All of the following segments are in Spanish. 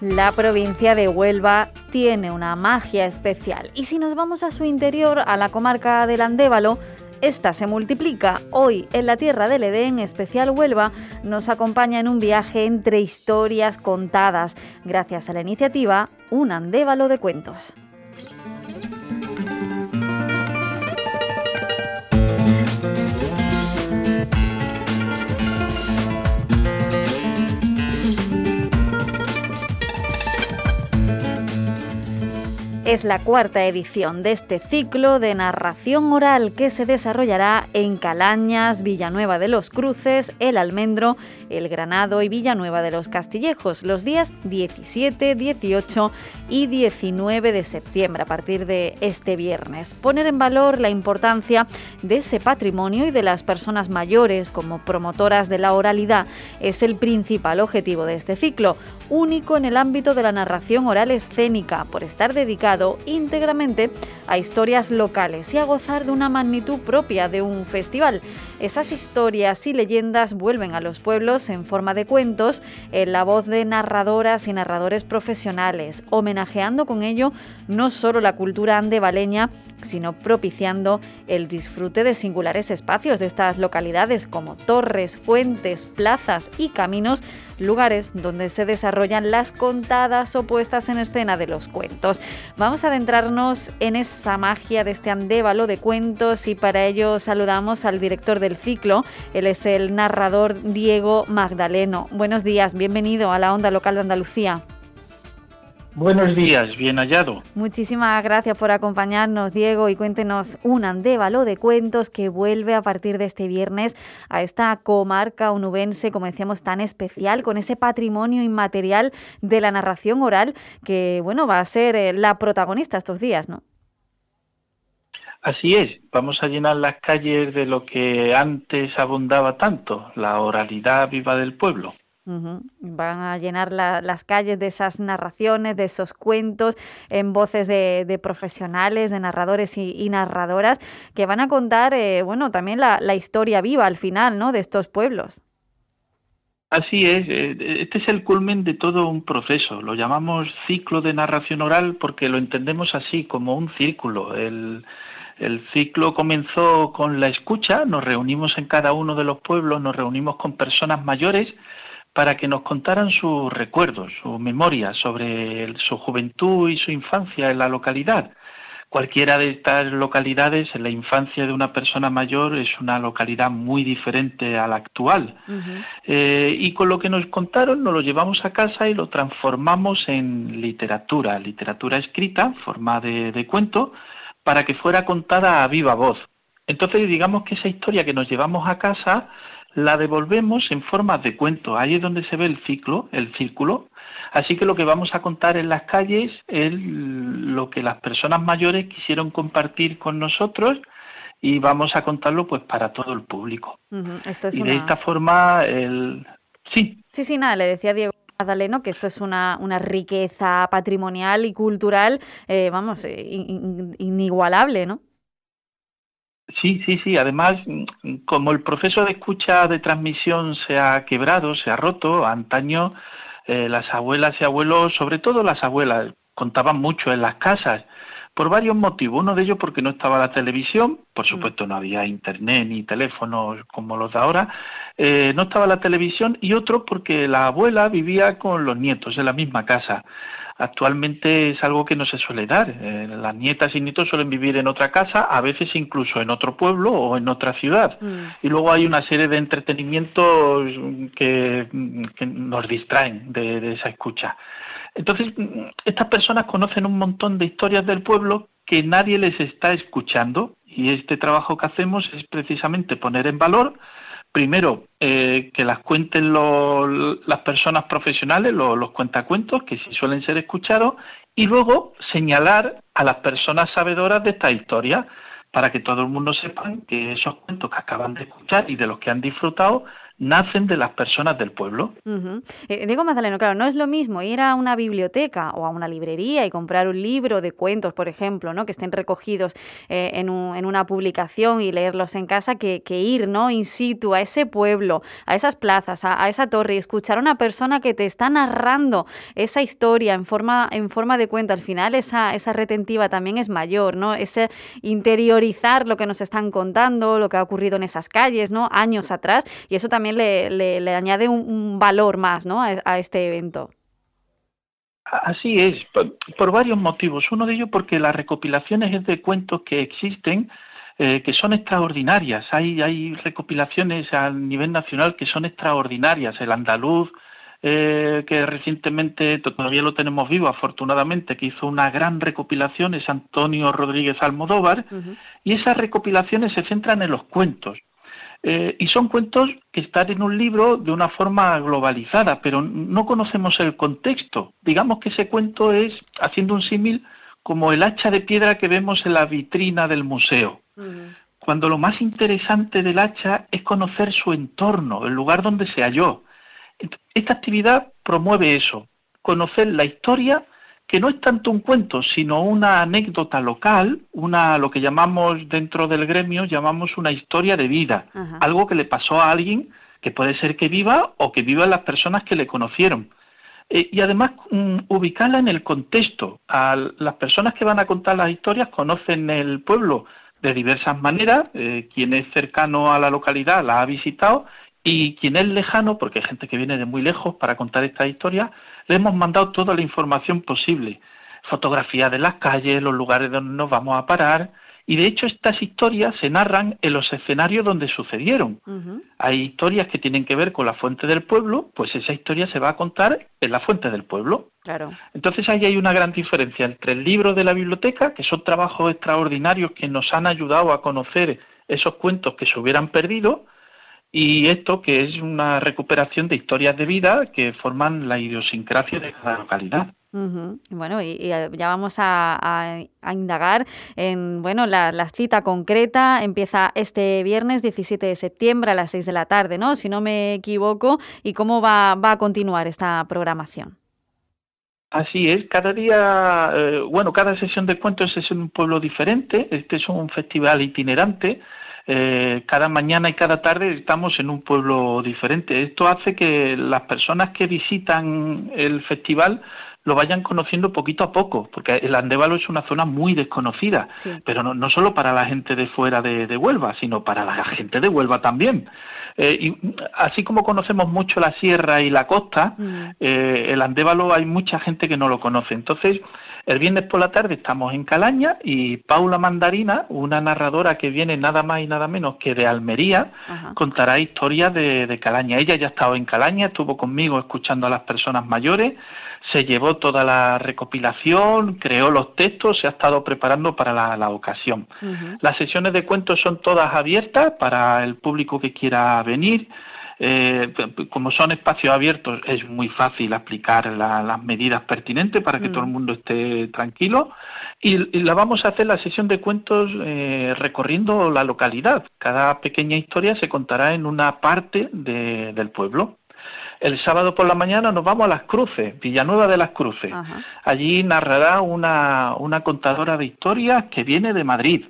La provincia de Huelva tiene una magia especial y si nos vamos a su interior, a la comarca del Andévalo, esta se multiplica. Hoy en la Tierra del Edén, especial Huelva, nos acompaña en un viaje entre historias contadas, gracias a la iniciativa Un Andévalo de Cuentos. Es la cuarta edición de este ciclo de narración oral que se desarrollará en Calañas, Villanueva de los Cruces, El Almendro, El Granado y Villanueva de los Castillejos los días 17, 18 y 19 de septiembre a partir de este viernes. Poner en valor la importancia de ese patrimonio y de las personas mayores como promotoras de la oralidad es el principal objetivo de este ciclo único en el ámbito de la narración oral escénica, por estar dedicado íntegramente a historias locales y a gozar de una magnitud propia de un festival. Esas historias y leyendas vuelven a los pueblos en forma de cuentos, en la voz de narradoras y narradores profesionales, homenajeando con ello no solo la cultura andevaleña, sino propiciando el disfrute de singulares espacios de estas localidades como torres, fuentes, plazas y caminos lugares donde se las contadas o puestas en escena de los cuentos. Vamos a adentrarnos en esa magia de este andévalo de cuentos y para ello saludamos al director del ciclo, él es el narrador Diego Magdaleno. Buenos días, bienvenido a la Onda Local de Andalucía. Buenos días, bien hallado. Muchísimas gracias por acompañarnos, Diego, y cuéntenos un andévalo de cuentos que vuelve a partir de este viernes a esta comarca onubense, como decíamos, tan especial, con ese patrimonio inmaterial de la narración oral que, bueno, va a ser eh, la protagonista estos días, ¿no? Así es, vamos a llenar las calles de lo que antes abundaba tanto, la oralidad viva del pueblo. Van a llenar las calles de esas narraciones, de esos cuentos, en voces de, profesionales, de narradores y, narradoras, que van a contar, eh, bueno, también la, historia viva al final, ¿no? De estos pueblos. Así es, eh, este es el culmen de todo un proceso. Lo llamamos ciclo de narración oral porque lo entendemos así, como un círculo. El ciclo comenzó con la escucha, nos reunimos en cada uno de los pueblos, nos reunimos con personas mayores para que nos contaran sus recuerdos, sus memorias sobre su juventud y su infancia en la localidad. Cualquiera de estas localidades, en la infancia de una persona mayor, es una localidad muy diferente a la actual. Eh, y con lo que nos contaron, nos lo llevamos a casa y lo transformamos en literatura, literatura escrita, forma de, de cuento, para que fuera contada a viva voz. Entonces, digamos que esa historia que nos llevamos a casa la devolvemos en forma de cuento. Ahí es donde se ve el ciclo, el círculo. Así que lo que vamos a contar en las calles es lo que las personas mayores quisieron compartir con nosotros y vamos a contarlo pues para todo el público. y de esta forma el sí. Sí, sí, nada, le decía Diego Magdaleno, que esto es una, una riqueza patrimonial y cultural, eh, vamos, eh, inigualable, ¿no? Sí, sí, sí. Además, como el proceso de escucha de transmisión se ha quebrado, se ha roto, antaño eh, las abuelas y abuelos, sobre todo las abuelas, contaban mucho en las casas por varios motivos. Uno de ellos porque no estaba la televisión, por mm. supuesto no había internet ni teléfonos como los de ahora, eh, no estaba la televisión y otro porque la abuela vivía con los nietos en la misma casa. Actualmente es algo que no se suele dar. Eh, las nietas y nietos suelen vivir en otra casa, a veces incluso en otro pueblo o en otra ciudad. Mm. Y luego hay una serie de entretenimientos que, nos distraen de, esa escucha. Entonces, estas personas conocen un montón de historias del pueblo que nadie les está escuchando y este trabajo que hacemos es precisamente poner en valor primero eh, que las cuenten las personas profesionales, los cuentacuentos, que sí suelen ser escuchados, y luego señalar a las personas sabedoras de esta historia, para que todo el mundo sepa que esos cuentos que acaban de escuchar y de los que han disfrutado nacen de las personas del pueblo. Eh, digo, Magdaleno, claro, no es lo mismo ir a una biblioteca o a una librería y comprar un libro de cuentos, por ejemplo, ¿no? que estén recogidos eh, en, una publicación y leerlos en casa, que, ir ¿no? in situ a ese pueblo, a esas plazas, a, esa torre y escuchar a una persona que te está narrando esa historia en forma, en forma de cuento. Al final esa, esa retentiva también es mayor, ¿no? Ese interiorizar lo que nos están contando, lo que ha ocurrido en esas calles, ¿no? Años atrás, y eso también le, añade un, valor más ¿no? a, este evento. Así es, por, varios motivos. Uno de ellos porque las recopilaciones de cuentos que existen, eh, que son extraordinarias. Hay, hay recopilaciones a nivel nacional que son extraordinarias. El andaluz, eh, que recientemente todavía lo tenemos vivo, afortunadamente, que hizo una gran recopilación, es Antonio Rodríguez Almodóvar, y esas recopilaciones se centran en los cuentos. Eh, y son cuentos que están en un libro de una forma globalizada, pero no conocemos el contexto. Digamos que ese cuento es, haciendo un símil, como el hacha de piedra que vemos en la vitrina del museo. Cuando lo más interesante del hacha es conocer su entorno, el lugar donde se halló. Esta actividad promueve eso, conocer la historia que no es tanto un cuento, sino una anécdota local, una lo que llamamos dentro del gremio llamamos una historia de vida, algo que le pasó a alguien que puede ser que viva o que vivan las personas que le conocieron. Eh, y además mm, ubicarla en el contexto. A las personas que van a contar las historias conocen el pueblo de diversas maneras, eh, quien es cercano a la localidad la ha visitado y quien es lejano, porque hay gente que viene de muy lejos para contar esta historia, le hemos mandado toda la información posible, fotografías de las calles, los lugares donde nos vamos a parar, y de hecho estas historias se narran en los escenarios donde sucedieron. Hay historias que tienen que ver con la fuente del pueblo, pues esa historia se va a contar en la fuente del pueblo. Claro. Entonces ahí hay una gran diferencia entre el libro de la biblioteca, que son trabajos extraordinarios que nos han ayudado a conocer esos cuentos que se hubieran perdido, y esto que es una recuperación de historias de vida que forman la idiosincrasia de cada localidad. Bueno, y, ya vamos a, indagar en bueno la, cita concreta. Empieza este viernes 17 de septiembre a las 6 de la tarde, ¿no? Si no me equivoco. ¿Y cómo va, va a continuar esta programación? Así es, cada día, eh, bueno, cada sesión de cuentos es en un pueblo diferente. Este es un festival itinerante eh, cada mañana y cada tarde estamos en un pueblo diferente. Esto hace que las personas que visitan el festival lo vayan conociendo poquito a poco, porque el Andévalo es una zona muy desconocida, pero no, no, solo para la gente de fuera de, Huelva, sino para la gente de Huelva también. Eh, y así como conocemos mucho la sierra y la costa, mm. eh, el Andévalo hay mucha gente que no lo conoce. Entonces, el viernes por la tarde estamos en Calaña y Paula Mandarina, una narradora que viene nada más y nada menos que de Almería, contará historias de, de, Calaña. Ella ya ha estado en Calaña, estuvo conmigo escuchando a las personas mayores, se llevó toda la recopilación, creó los textos, se ha estado preparando para la, ocasión. Las sesiones de cuentos son todas abiertas para el público que quiera venir. Eh, como son espacios abiertos, es muy fácil aplicar las medidas pertinentes para que todo el mm. mundo esté tranquilo. Y, la vamos a hacer la sesión de cuentos eh, recorriendo la localidad. Cada pequeña historia se contará en una parte del pueblo. El sábado por la mañana nos vamos a Las Cruces, Villanueva de Las Cruces. Allí narrará una, una contadora de historias que viene de Madrid.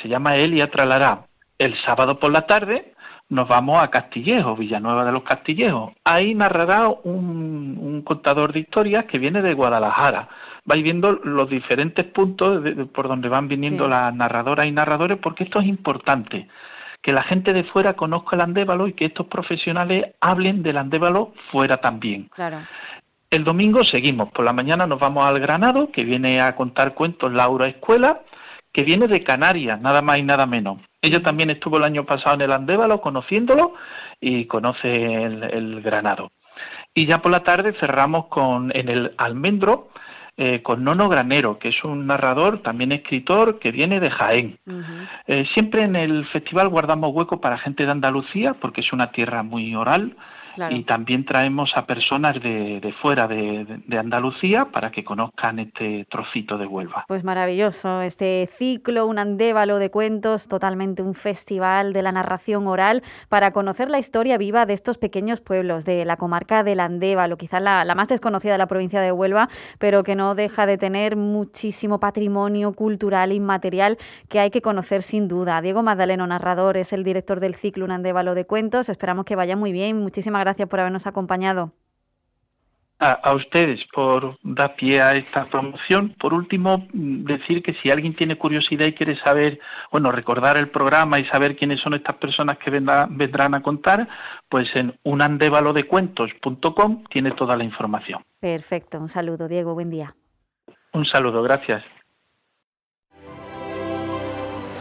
Se llama Elia Tralará. El sábado por la tarde nos vamos a Castillejo, Villanueva de los Castillejos. Ahí narrará un, contador de historias que viene de Guadalajara. Vais viendo los diferentes puntos por donde van viniendo las narradoras y narradores, porque esto es importante, que la gente de fuera conozca el andévalo y que estos profesionales hablen del andévalo fuera también. Claro. El domingo seguimos, por la mañana nos vamos al Granado, que viene a contar cuentos Laura Escuela, que viene de Canarias, nada más y nada menos. Ella también estuvo el año pasado en el Andévalo conociéndolo y conoce el, Granado. Y ya por la tarde cerramos con en el Almendro eh, con Nono Granero, que es un narrador, también escritor, que viene de Jaén. Eh, siempre en el festival guardamos hueco para gente de Andalucía, porque es una tierra muy oral, y también traemos a personas de, de fuera de, de, Andalucía para que conozcan este trocito de Huelva. Pues maravilloso este ciclo, un andévalo de cuentos, totalmente un festival de la narración oral para conocer la historia viva de estos pequeños pueblos de la comarca del Andévalo, quizás la, la más desconocida de la provincia de Huelva, pero que no deja de tener muchísimo patrimonio cultural inmaterial que hay que conocer sin duda. Diego Magdaleno, narrador, es el director del ciclo Un Andévalo de Cuentos. Esperamos que vaya muy bien. Muchísimas gracias por habernos acompañado. A, ustedes por dar pie a esta promoción. Por último, decir que si alguien tiene curiosidad y quiere saber, bueno, recordar el programa y saber quiénes son estas personas que vendrán a contar, pues en unandevalodecuentos.com tiene toda la información. Perfecto, un saludo, Diego, buen día. Un saludo, gracias.